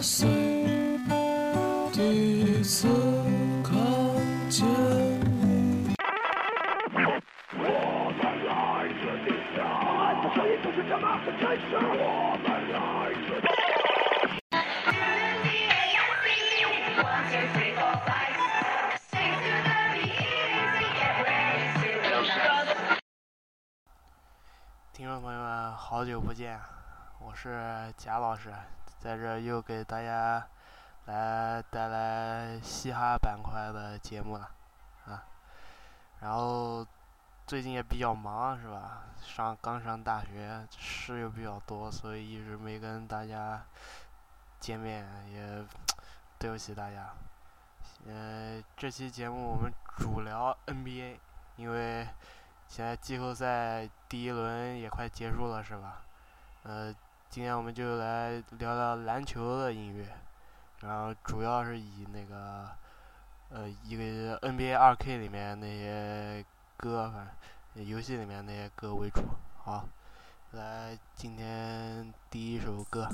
八岁第一次看见。听众朋友们，好久不见，我是贾老师，在这又给大家来带来嘻哈板块的节目了，啊，然后最近也比较忙，是吧？上刚上大学，事又比较多，所以一直没跟大家见面，也对不起大家。呃，这期节目我们主聊 NBA，因为现在季后赛第一轮也快结束了，是吧？呃，今天我们就来聊聊篮球的音乐，然后主要是以那个呃一个 NBA 二 K 里面那些歌，反正游戏里面那些歌为主。好，来今天第一首歌。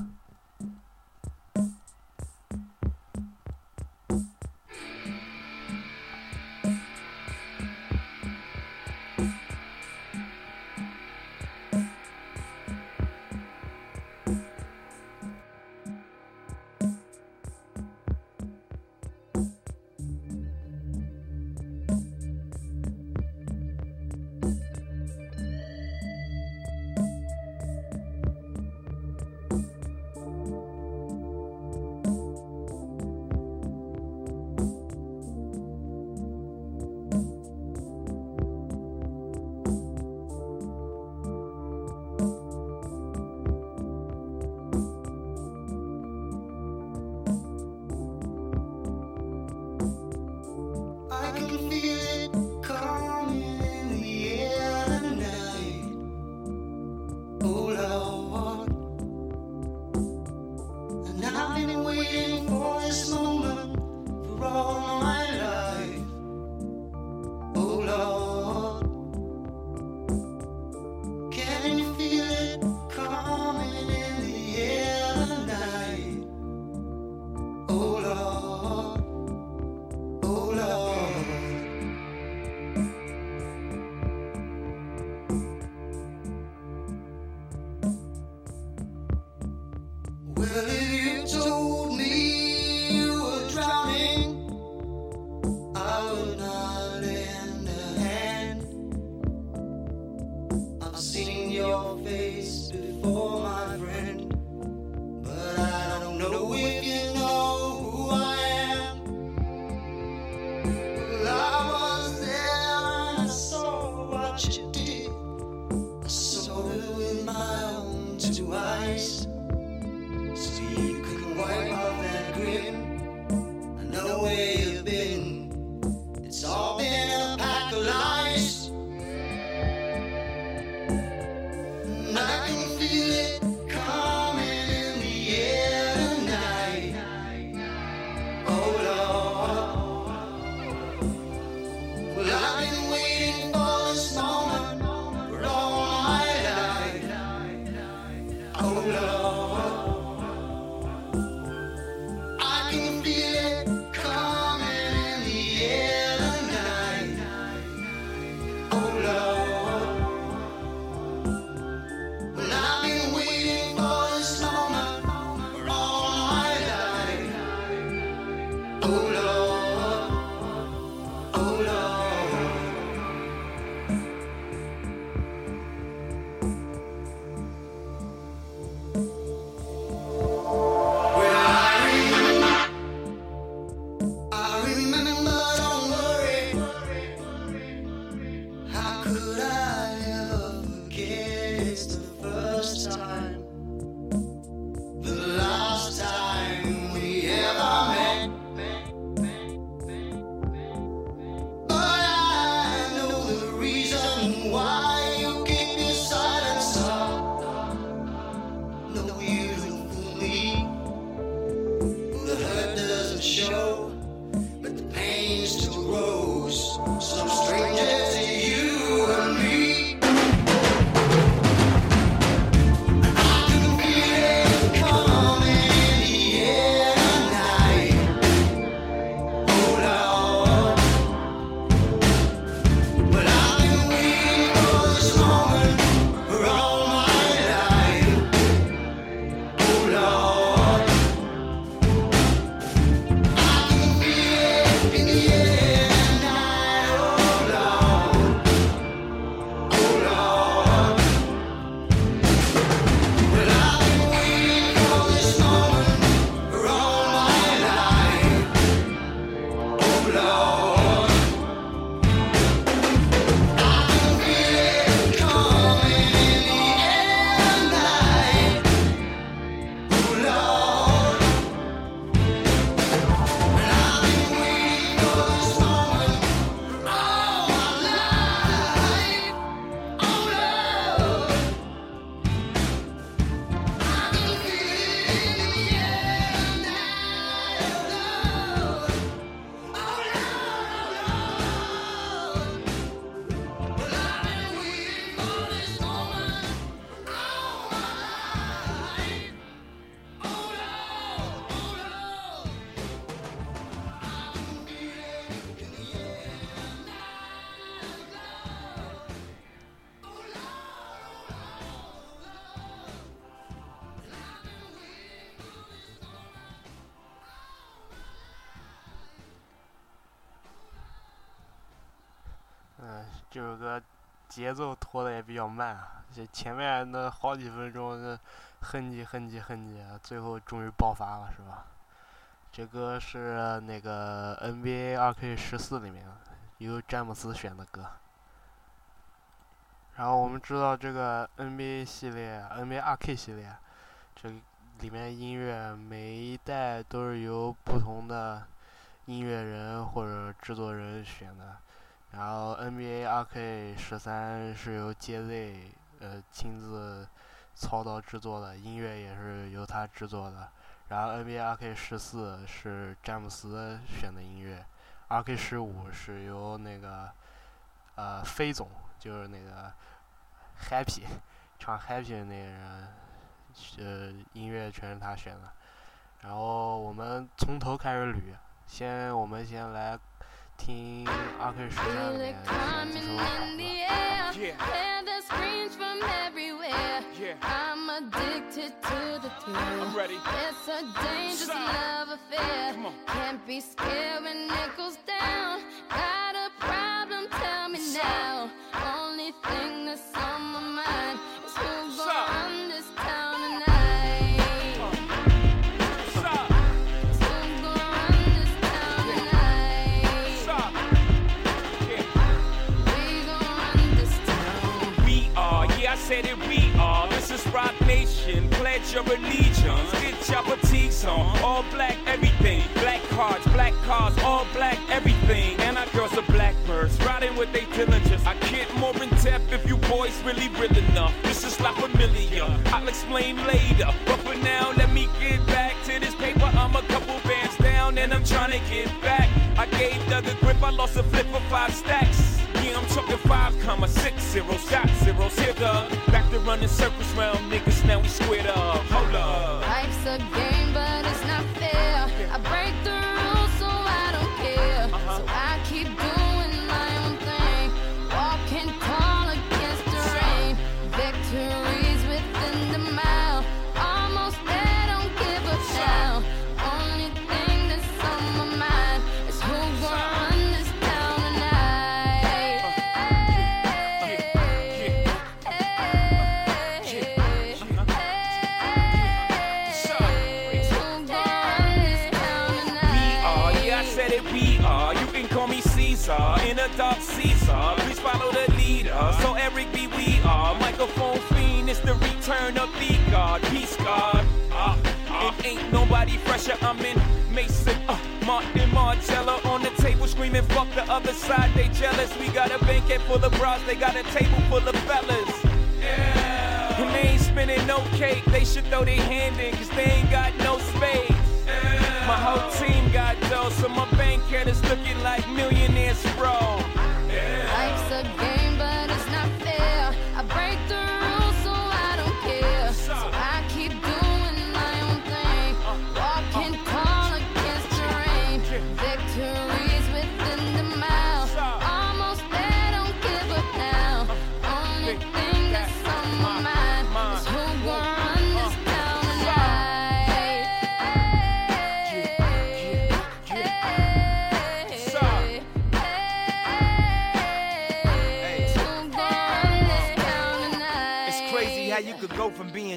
节奏拖的也比较慢啊，这前面那好几分钟那哼唧哼唧哼唧，最后终于爆发了，是吧？这歌是那个 NBA 2K 十四里面由詹姆斯选的歌。然后我们知道这个 NBA 系列，NBA 2K 系列，这里面音乐每一代都是由不同的音乐人或者制作人选的。然后 NBA 2K 十三是由 JZ 呃亲自操刀制作的，音乐也是由他制作的。然后 NBA 2K 十四是詹姆斯选的音乐，2K 十五是由那个呃飞总，就是那个 Happy 唱 Happy 的那个人，呃音乐全是他选的。然后我们从头开始捋，先我们先来听 2K 十三里面选几首好歌。 Pledge your allegiance. Get your fatigues on. All black, everything. Black cards, black cars, all black, everything. And our girls are blackbirds, riding with they diligence. I get more in depth if you boys really real enough. This is La Familia. I'll explain later. But for now, let me get back to this paper. I'm a couple bands down and I'm trying to get back. I gave a grip, I lost a flip for five stacks. I'm talking five comma six zero shot zeros. Here, Doug. Back to running circles round niggas, now we squared up. Hold up. Life's a game, but it's not fair. I break the return of the God. Peace God. Uh, uh, it ain't nobody fresher. I'm in Mason, uh, Martin Marcello on the table screaming, fuck the other side, they jealous. We got a banquet full of bras, they got a table full of fellas. Yeah. And they ain't spinning no cake, they should throw their hand in, cause they ain't got no space. My whole team got dough, so my bank account is looking like millionaires, bro.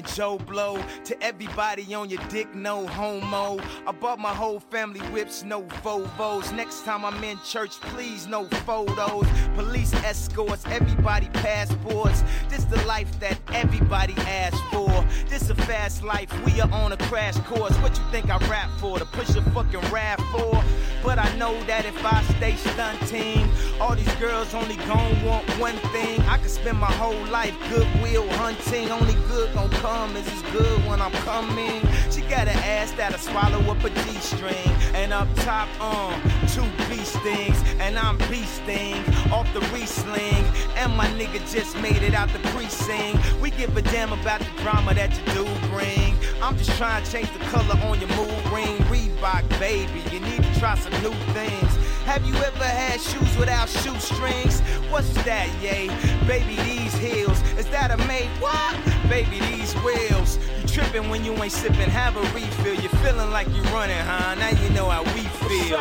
Being Joe Blow to everybody on your dick, no homo. I bought my whole family whips, no Vovos. Next time I'm in church, please, no photos. Police escorts, everybody passports. This the life that everybody asks for. This a fast life, we are on a crash course. What you think I rap for? To push a fucking rap for? But I know that if I stay stunting, all these girls only gon' want one thing. I could spend my whole life goodwill hunting. Only good gon' come is as good when I'm coming. She got an ass that'll swallow up a G-string. And up top, um, two beast things. And I'm beasting off the re-sling. And my nigga just made it out the precinct. We give a damn about the drama that you do bring. I'm just trying to change the color on your mood ring. Reebok, baby, you need to try some new things. Have you ever had shoes without shoestrings? What's that, yay? Baby, these heels. Is that a made what? Baby, these wheels. You tripping when you ain't sipping, have a refill. You're feeling like you're running, huh? Now you know how we feel.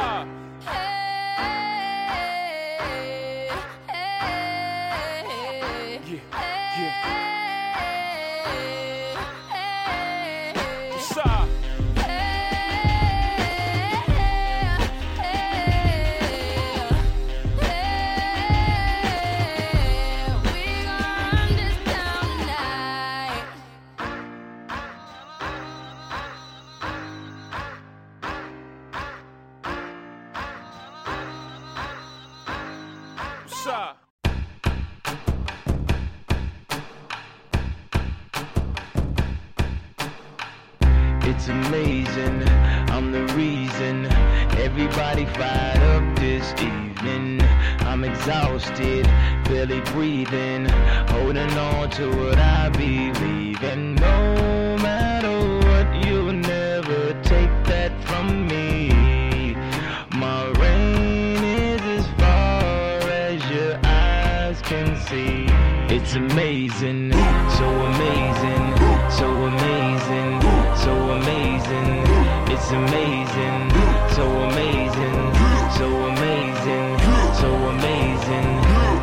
Hey, exhausted, barely breathing, holding on to what I believe in. No matter what, you'll never take that from me. My reign is as far as your eyes can see. It's amazing, so amazing, so amazing, so amazing. It's amazing,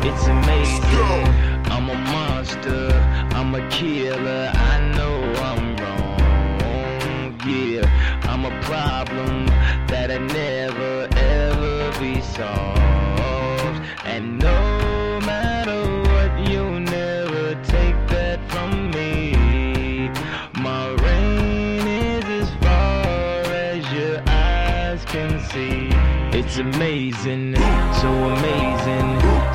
It's amazing. I'm a monster, I'm a killer. I know I'm wrong. Yeah, I'm a problem that'll never ever be solved. And no matter what, you'll never take that from me. My reign is as far as your eyes can see. It's amazing, so amazing,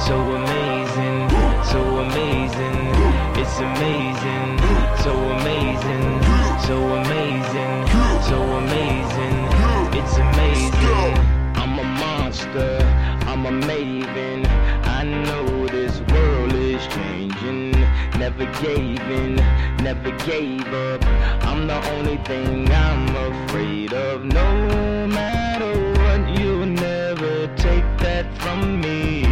so amazing, so amazing. It's amazing, so amazing, so amazing, so amazing. It's amazing. I'm a monster, I'm a maven. I know this world is changing. Never gave in, never gave up. I'm the only thing I'm afraid of. No matter what, you'll never take that from me.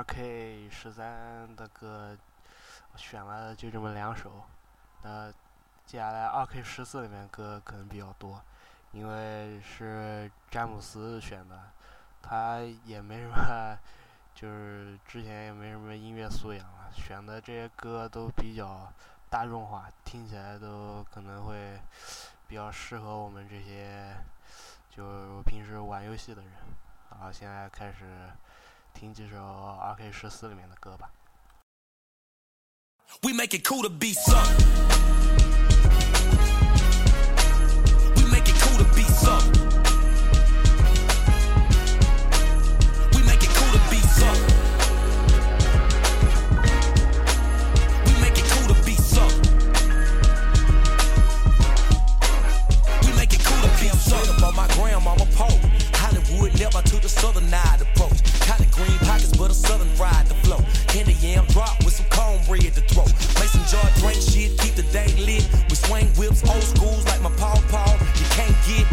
二 k 十三的歌选了就这么两首，那接下来二 k 十四里面歌可能比较多，因为是詹姆斯选的，他也没什么，就是之前也没什么音乐素养啊，选的这些歌都比较大众化，听起来都可能会比较适合我们这些。就平时玩游戏的人，然后现在开始听这首 R K 十四里面的歌吧。We make it cool to be some. southern now the southern ride the flow. Candy yam drop with some cornbread to throw. Make some jar drink shit, keep the day lit. We swing whips, old schools like my paw paw. You can't get.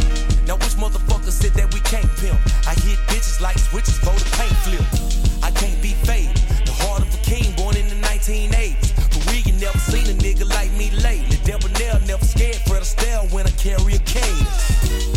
Now which motherfucker said that we can't pimp? I hit bitches like switches, for the paint flip. I can't be fake. The heart of a king born in the 1980s. But we ain't never seen a nigga like me lately. Debonair never scared for the stare when I carry a cane.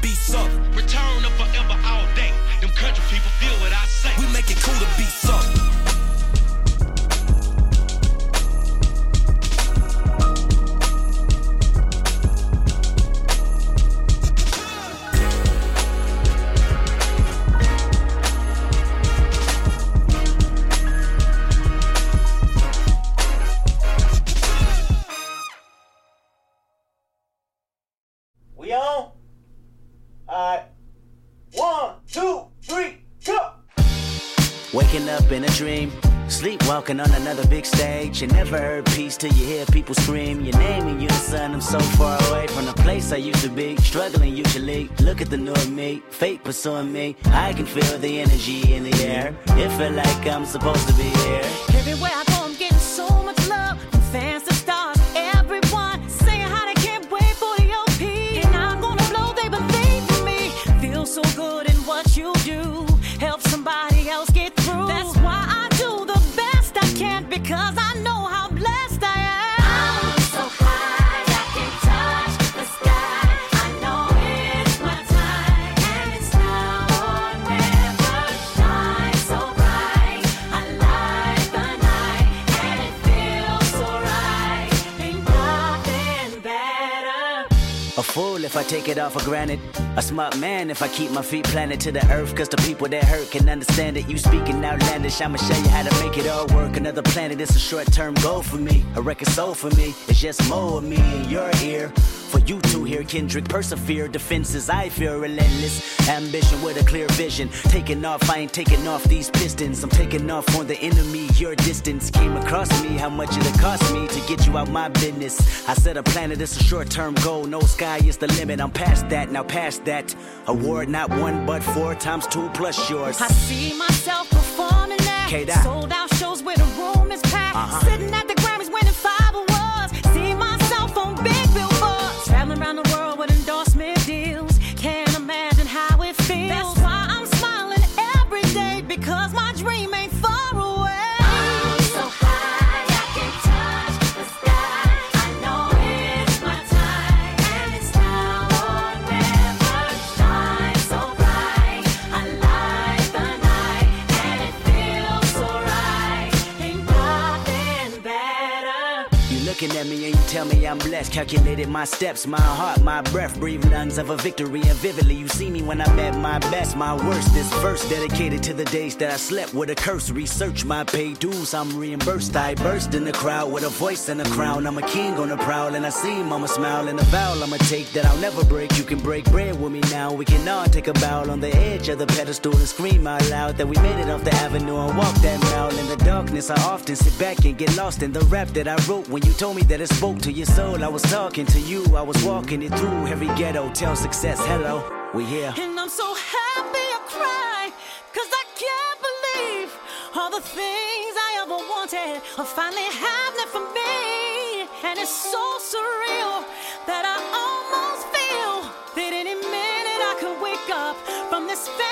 Be up. Walking on another big stage, you never heard peace till you hear people scream your name and you the sun. I'm so far away from the place I used to be, struggling usually. Look at the new me, fate pursuing me. I can feel the energy in the air. It felt like I'm supposed to be here. Everywhere I take it all for granted. A smart man if I keep my feet planted to the earth, cause the people that hurt can understand it. You speaking outlandish, I'ma show you how to make it all work. Another planet, it's a short term goal for me. A record soul for me, it's just more of me in your ear for you to hear. Kendrick persevere, defenses I fear relentless. Ambition with a clear vision. Taking off, I ain't taking off these pistons. I'm taking off on the enemy. Your distance came across me. How much it cost me to get you out my business? I set a planet, it's a short term goal. No sky is the limit. I'm past that, now past that. Award not one but four times two plus yours. I see myself performing that. K-Dot. Sold out shows where the room is packed. Uh-huh. Sitting tell me I'm blessed. Calculated my steps, my heart, my breath. Breathe lungs of a victory and vividly. You see me when I'm at my best, my worst. This verse dedicated to the days that I slept with a curse. Research my pay dues, I'm reimbursed. I burst in the crowd with a voice and a crown. I'm a king on the prowl and I see mama smile and a vow I'ma take that I'll never break. You can break bread with me now. We can all take a bow on the edge of the pedestal and scream out loud that we made it off the avenue and walk that mile. In the darkness, I often sit back and get lost in the rap that I wrote. When you told me that it spoke to your soul, I was talking to you. I was walking it through every ghetto. Tell success, hello, we here. And I'm so happy I cry, cause I can't believe all the things I ever wanted are finally happening for me. And it's so surreal that I almost feel that any minute I could wake up from this.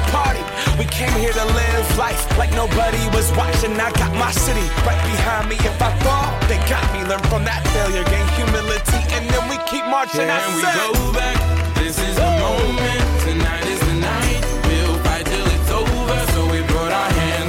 We came here to live life like nobody was watching. I got my city right behind me. If I fall, they got me. Learn from that failure, gain humility, and then we keep marching. I Can we go back? This is the moment. Tonight is the night. We'll fight till it's over. So we put our hands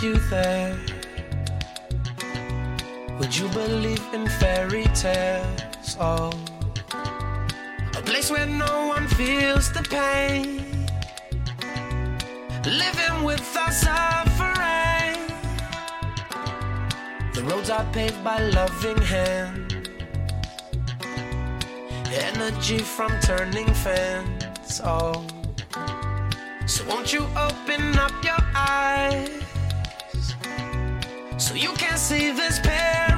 You there. Would you believe in fairy tales? Oh, a place where no one feels the pain. Living with without suffering. The roads are paved by loving hands. Energy from turning fans. Oh. So won't you open up your eyes you can't see this paradise?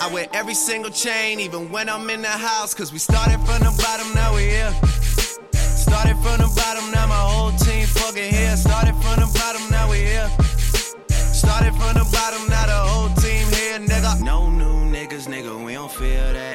I wear every single chain, even when I'm in the house. Cause we started from the bottom, now we here. Started from the bottom, now my whole team fucking here. Started from the bottom, now we here. Started from the bottom, now the whole team here, nigga. No new niggas, nigga, we don't feel that.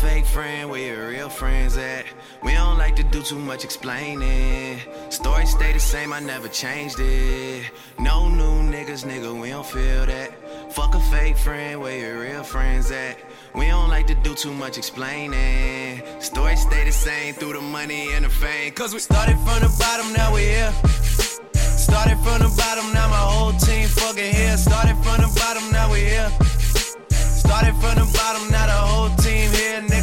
Fake friend, where your real friends at? We don't like to do too much explaining. Story stay the same, I never changed it. No new niggas, nigga, we don't feel that. Fuck a fake friend, where your real friends at? We don't like to do too much explaining. Story stay the same through the money and the fame. Cause we started from the bottom, now we here. Started from the bottom, now my whole team fucking here. Started from the bottom, now we here. Started from the bottom, now the whole team.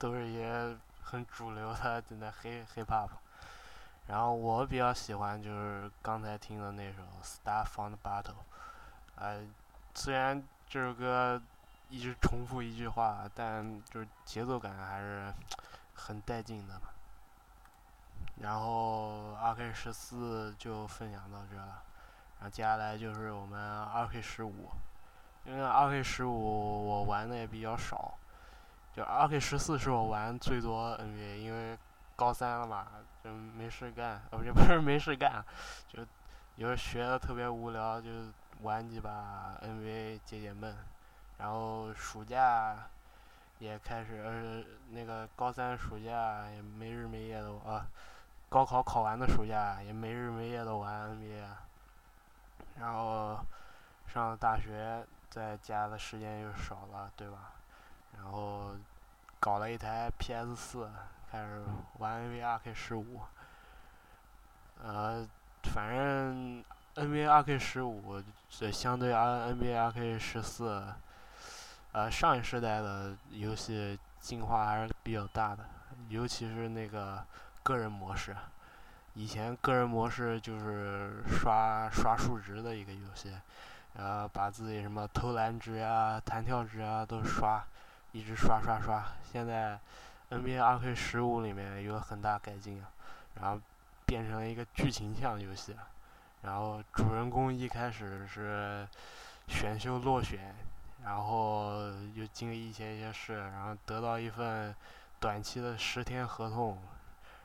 都是一些很主流的真的黑 hip hop。然后我比较喜欢就是刚才听的那首《Star from the Battle》，呃，虽然这首歌一直重复一句话，但就是节奏感还是很带劲的。然后二 K 十四就分享到这了，然后接下来就是我们二 K 十五，因为二 K 十五我玩的也比较少，就二 K 十四是我玩最多 NBA，因为高三了嘛，就没事干，呃不是 不是没事干，就有时候学的特别无聊，就玩几把 NBA 解解闷，然后暑假也开始，呃那个高三暑假也没日没夜的啊。高考考完的暑假也没日没夜的玩 NBA，然后上了大学，在家的时间又少了，对吧？然后搞了一台 PS 四，开始玩 NBA 二 K 十五。呃，反正 NBA 二 K 十五这相对 N NBA 二 K 十四，呃，上一世代的游戏进化还是比较大的，尤其是那个。个人模式。以前个人模式就是刷刷数值的一个游戏，然后把自己什么投篮值啊、弹跳值啊都刷，一直刷刷刷。现在 NBA 2K 十五里面有很大改进啊，然后变成了一个剧情向游戏，然后主人公一开始是选秀落选，然后又经历一些一些事，然后得到一份短期的十天合同。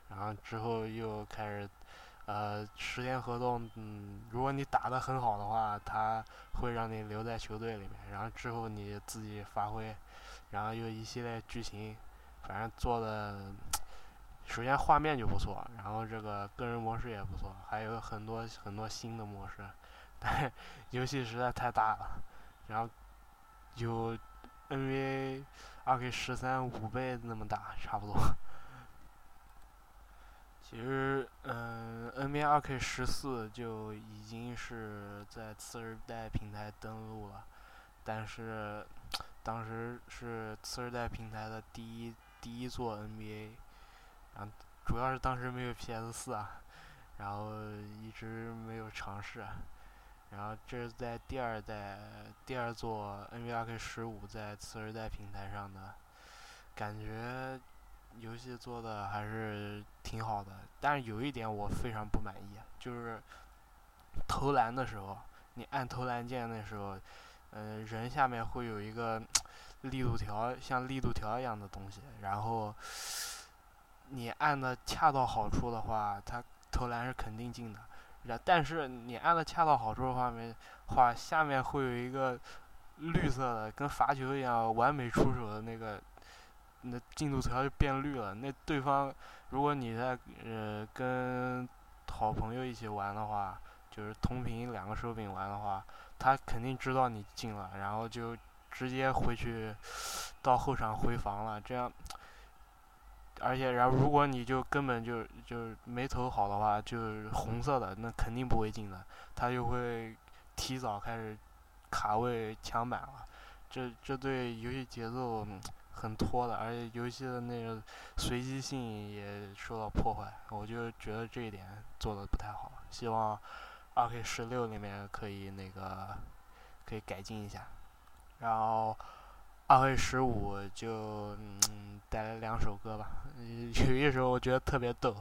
然后之后又开始，呃，十天合同，嗯，如果你打得很好的话，他会让你留在球队里面。然后之后你自己发挥，然后又一系列剧情，反正做的，首先画面就不错，然后这个个人模式也不错，还有很多很多新的模式，但 游戏实在太大了，然后有 NBA 2K 十三五倍那么大，差不多。其实，嗯，NBA 2K 十四就已经是在次世代平台登陆了，但是当时是次世代平台的第一第一座 NBA，然后主要是当时没有 PS 四啊，然后一直没有尝试，然后这是在第二代第二座 NBAK 十五在次世代平台上的，感觉。游戏做的还是挺好的，但是有一点我非常不满意，就是投篮的时候，你按投篮键的时候，嗯，人下面会有一个力度条，像力度条一样的东西，然后你按的恰到好处的话，它投篮是肯定进的。然但是你按的恰到好处的话，没话下面会有一个绿色的，跟罚球一样完美出手的那个。那进度条就变绿了。那对方，如果你在呃跟好朋友一起玩的话，就是同屏两个手柄玩的话，他肯定知道你进了，然后就直接回去到后场回防了。这样，而且然后如果你就根本就就没投好的话，就是红色的，那肯定不会进的。他就会提早开始卡位抢板了。这这对游戏节奏。很拖的，而且游戏的那个随机性也受到破坏，我就觉得这一点做的不太好。希望二 K 十六里面可以那个可以改进一下。然后二 K 十五就嗯带来两首歌吧，有一首我觉得特别逗。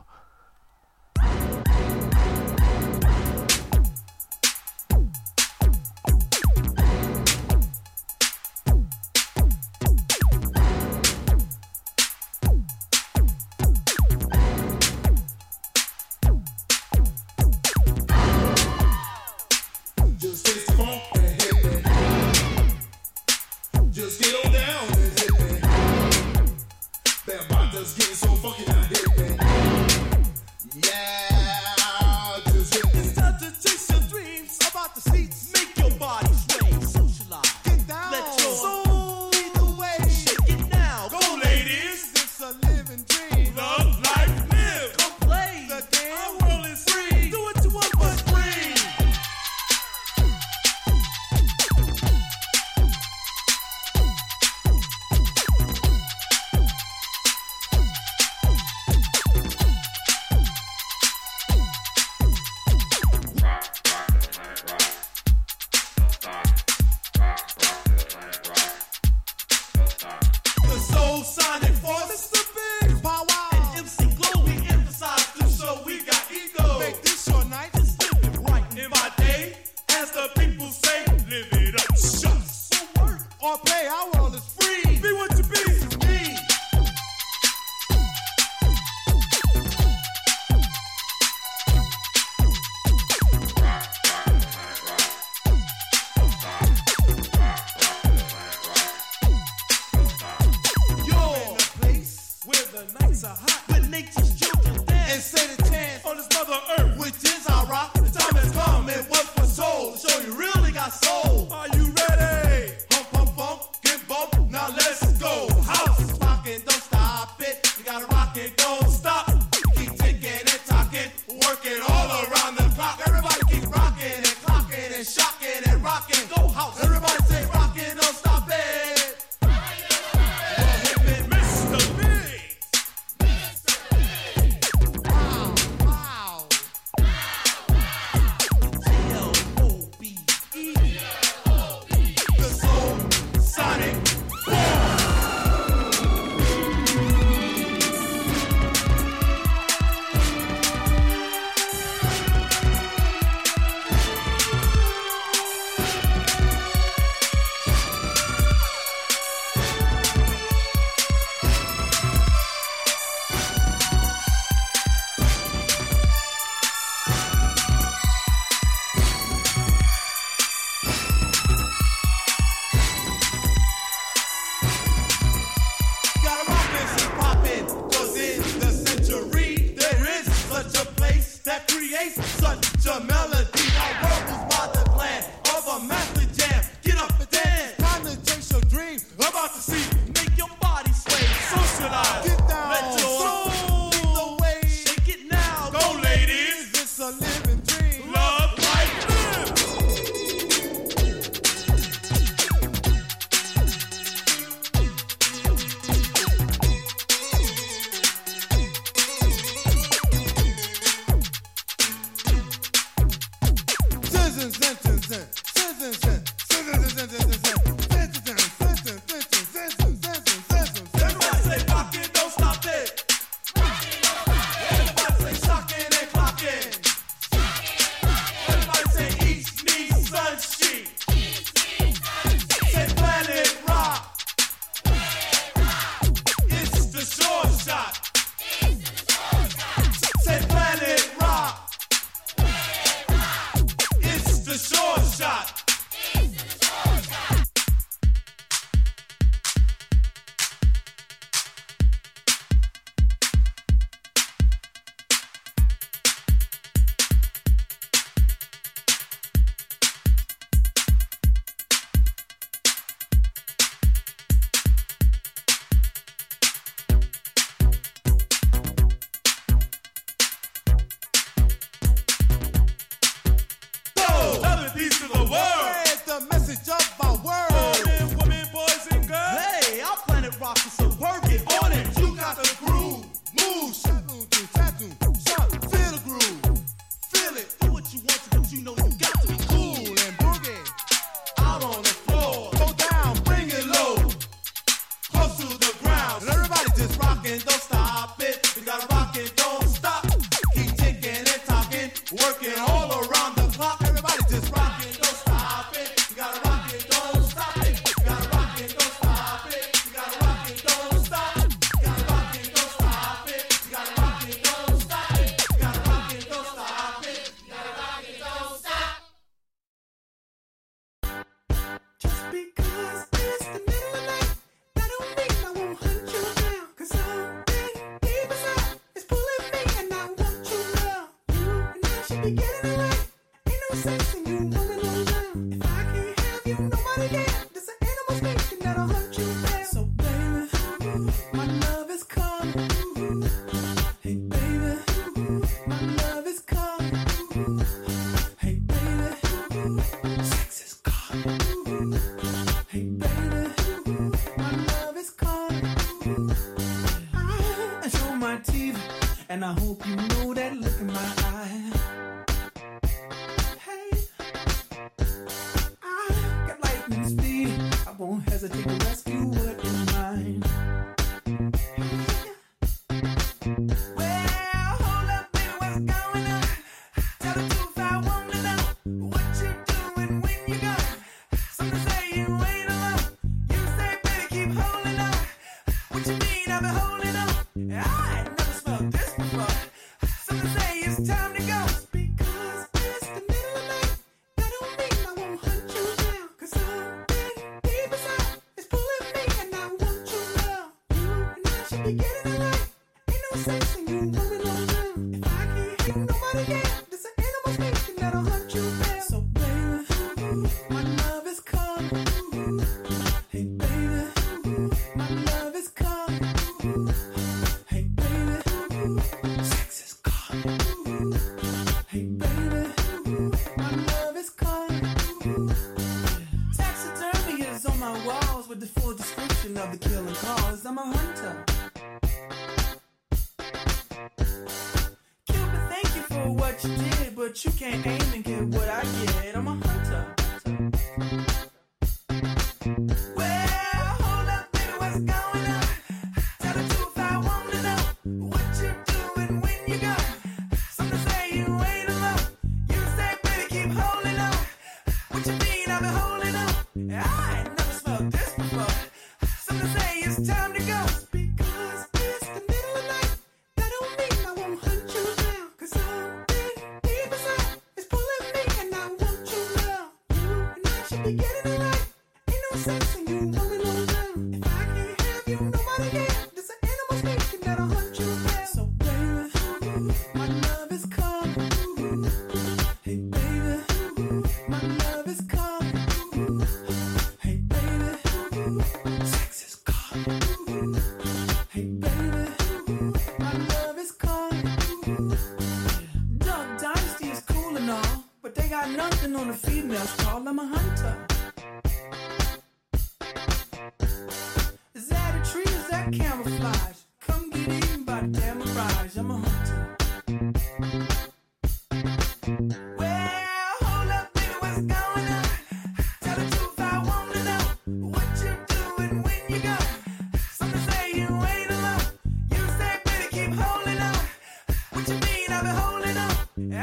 What you mean I've been holding on?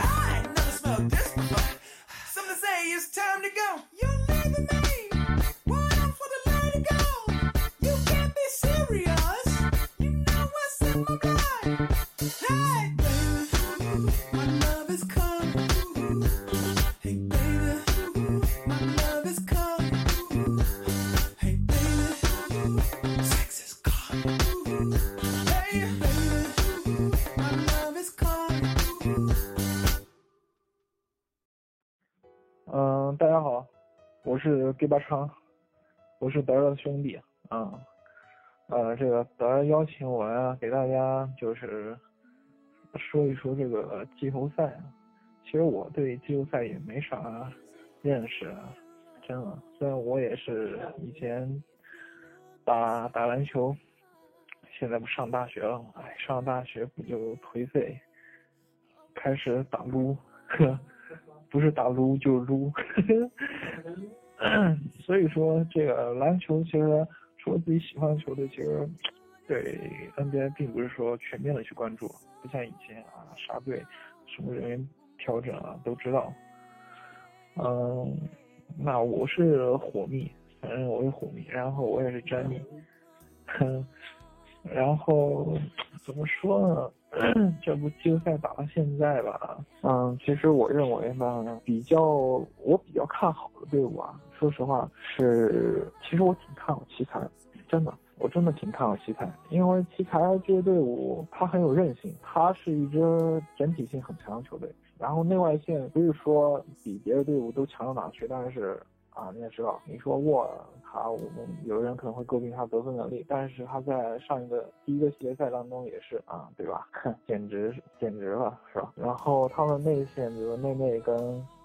I ain't never smelled this before. Some say it's time to go. 第八场，我是德儿的兄弟啊。呃，这个德儿邀请我呀，给大家就是说一说这个季后赛。其实我对季后赛也没啥认识啊，真的。虽然我也是以前打打篮球，现在不上大学了嘛，哎，上大学不就颓废，开始打撸，呵。不是打撸就是撸，所以说这个篮球其实除了自己喜欢的球队，其实对 NBA 并不是说全面的去关注，不像以前啊，啥队什么人员调整啊都知道。嗯，那我是火迷，反正我是火迷，然后我也是真迷，哼，然后怎么说呢？这不季后赛打到现在吧，嗯，其实我认为吧，比较我比较看好的队伍啊，说实话是，其实我挺看好奇才，真的，我真的挺看好奇才，因为奇才这个队伍他很有韧性，他是一支整体性很强的球队。然后内外线不是说比别的队伍都强到哪去，但是啊，你也知道，你说沃尔他，我们有的人可能会诟病他得分能力，但是他在上一个第一个系列赛当中也是啊，对吧？简直简直了，是吧？然后他们内线，比如内内跟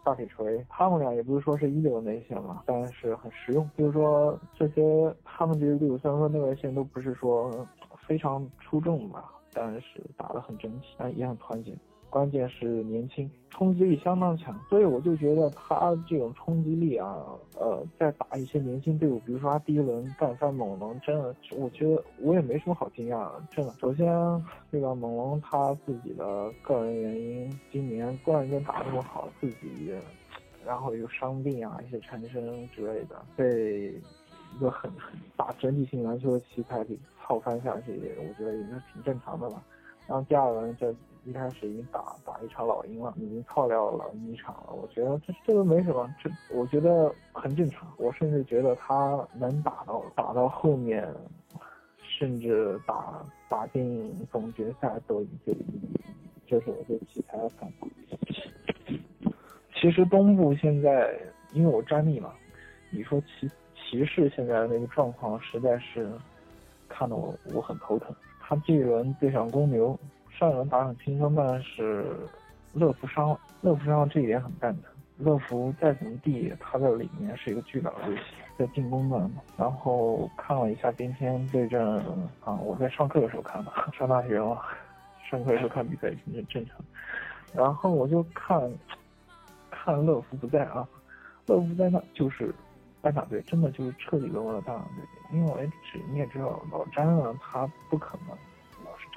大铁锤，他们俩也不是说是一流内线嘛，但是很实用。就是说这些他们这些队伍虽然说内外线都不是说非常出众吧，但是打得很整体，但也很团结。关键是年轻，冲击力相当强，所以我就觉得他这种冲击力啊，呃，在打一些年轻队伍，比如说他第一轮干翻猛龙，真的，我觉得我也没什么好惊讶的，真的。首先，这个猛龙他自己的个人原因，今年突然间打那么好，自己，然后有伤病啊，一些产生之类的，被一个很很打整体性篮球的奇才给操翻下去，我觉得也是挺正常的吧。然后第二轮这一开始已经打打一场老鹰了，已经操掉了一场了。我觉得这这都没什么，这我觉得很正常。我甚至觉得他能打到打到后面，甚至打打进总决赛都已经，这是我对奇才的看法。其实东部现在因为我沾密嘛，你说骑骑士现在那个状况实在是看得我我很头疼。他这一轮对上公牛，上一轮打很轻松，但是乐福伤了，乐福伤了这一点很蛋疼。乐福再怎么地，他在里面是一个巨大的威胁，在进攻端嘛。然后看了一下今天对阵啊，我在上课的时候看的，上大学嘛，上课的时候看比赛挺正常。然后我就看，看乐福不在啊，乐福在那就是单打队，真的就是彻底沦为了单打队。因为只你也知道，老詹呢，他不可能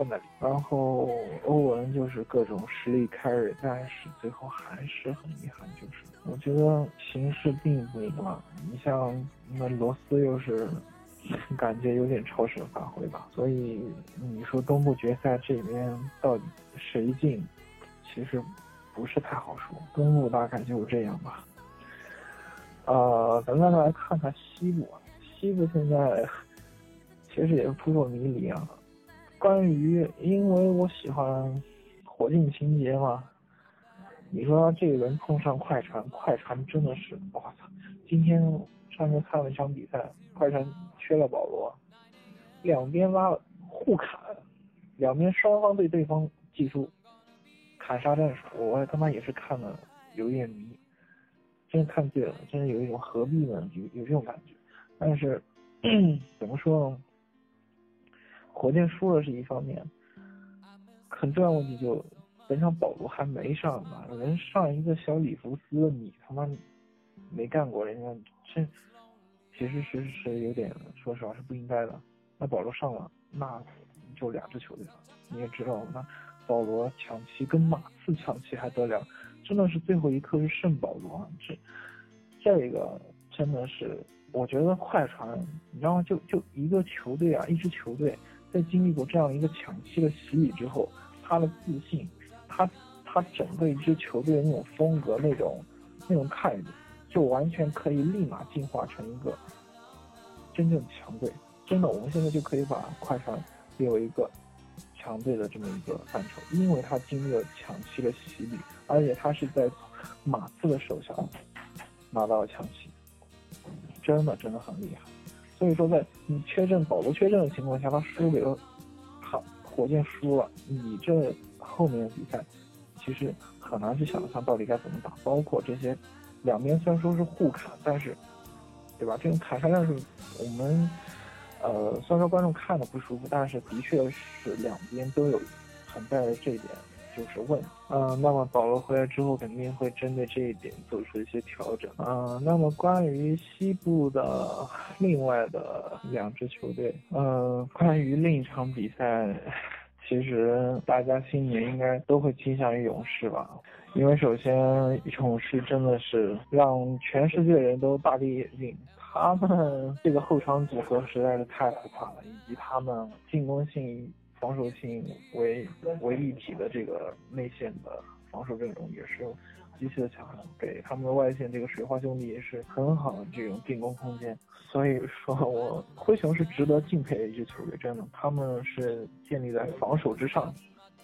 老是站在里。然后欧文就是各种实力 carry，但是最后还是很遗憾，就是我觉得形势并不明朗。你像那罗斯又是 感觉有点超神发挥吧，所以你说东部决赛这边到底谁进，其实不是太好说。东部大概就是这样吧。呃，咱们来看看西部。西部现在 其实也是扑朔迷离啊。关于，因为我喜欢火箭情节嘛，你说这个人碰上快船，快船真的是，我操！今天上面看了一场比赛，快船缺了保罗，两边拉互砍，两边双方对对方技术砍杀战术，我他妈也是看了有点迷，真的看醉了，真的有一种何必呢？有有这种感觉。但是 怎么说呢？火箭输了是一方面，很重要问题就本场保罗还没上呢，人上一个小里弗斯，你他妈没干过，人家这其实是是有点，说实话是不应该的。那保罗上了，那就两支球队了，你也知道，那保罗抢七跟马刺抢七还得了？真的是最后一刻是圣保罗啊，这这个真的是。我觉得快船，你知道吗？就就一个球队啊，一支球队在经历过这样一个抢七的洗礼之后，他的自信，他他整个一支球队的那种风格、那种那种态度，就完全可以立马进化成一个真正强队。真的，我们现在就可以把快船列为一个强队的这么一个范畴，因为他经历了抢七的洗礼，而且他是在马刺的手下拿到了抢七。真的真的很厉害，所以说在你缺阵保罗缺阵的情况下，他输给了他火箭输了，你这后面的比赛其实很难去想象到底该怎么打。包括这些两边虽然说是互砍，但是对吧？这种砍杀战术，我们呃虽然说观众看的不舒服，但是的确是两边都有存在的这一点。就是问，嗯，那么保罗回来之后肯定会针对这一点做出一些调整，嗯，那么关于西部的另外的两支球队，嗯，关于另一场比赛，其实大家心里应该都会倾向于勇士吧，因为首先勇士真的是让全世界人都大跌眼镜，他们这个后场组合实在是太可怕了，以及他们进攻性。防守性为为一体的这个内线的防守阵容也是极其的强悍，给他们的外线这个水花兄弟也是很好的这种进攻空间。所以说我灰熊是值得敬佩的一支球队，真的，他们是建立在防守之上，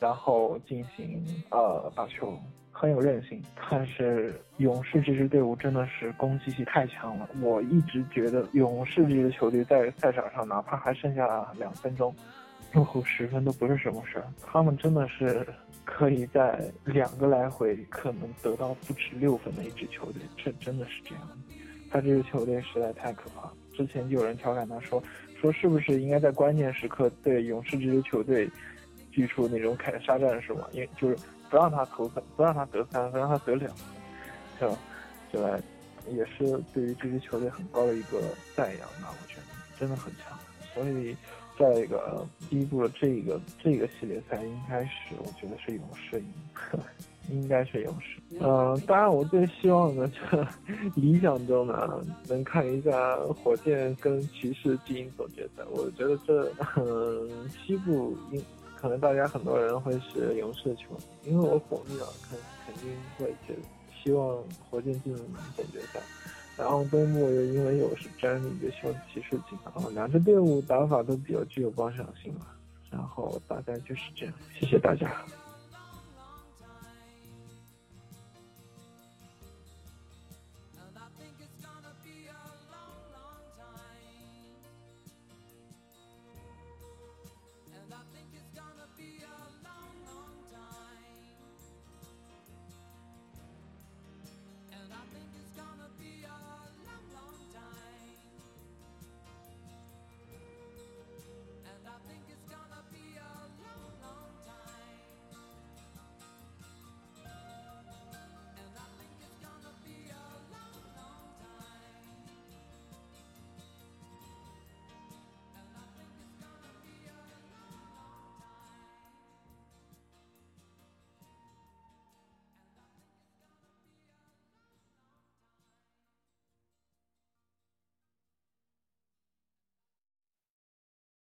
然后进行呃打球。很有韧性，但是勇士这支队伍真的是攻击性太强了。我一直觉得勇士这支球队在赛场上，哪怕还剩下两分钟，落后十分都不是什么事儿。他们真的是可以在两个来回可能得到不止六分的一支球队，这真的是这样。他这支球队实在太可怕。之前就有人调侃他说，说是不是应该在关键时刻对勇士这支球队，祭出那种凯撒战术嘛？因为就是。不让他投分，不让他得三分，让他得两分，是吧？就来，也是对于这支球队很高的一个赞扬吧。我觉得真的很强。所以，在一个第一部的这个这个系列赛，应该是我觉得是勇士赢，应该是勇士。嗯，当然我最希望的，这 理想中呢，能看一下火箭跟骑士进行总决赛。我觉得这嗯，西部应。可能大家很多人会是勇士球迷，因为我火力啊，肯肯定会觉得希望火箭进总决赛。然后东部又因为有是詹姆就希望骑士进。然后两支队伍打法都比较具有观赏性嘛。然后大概就是这样，谢谢大家。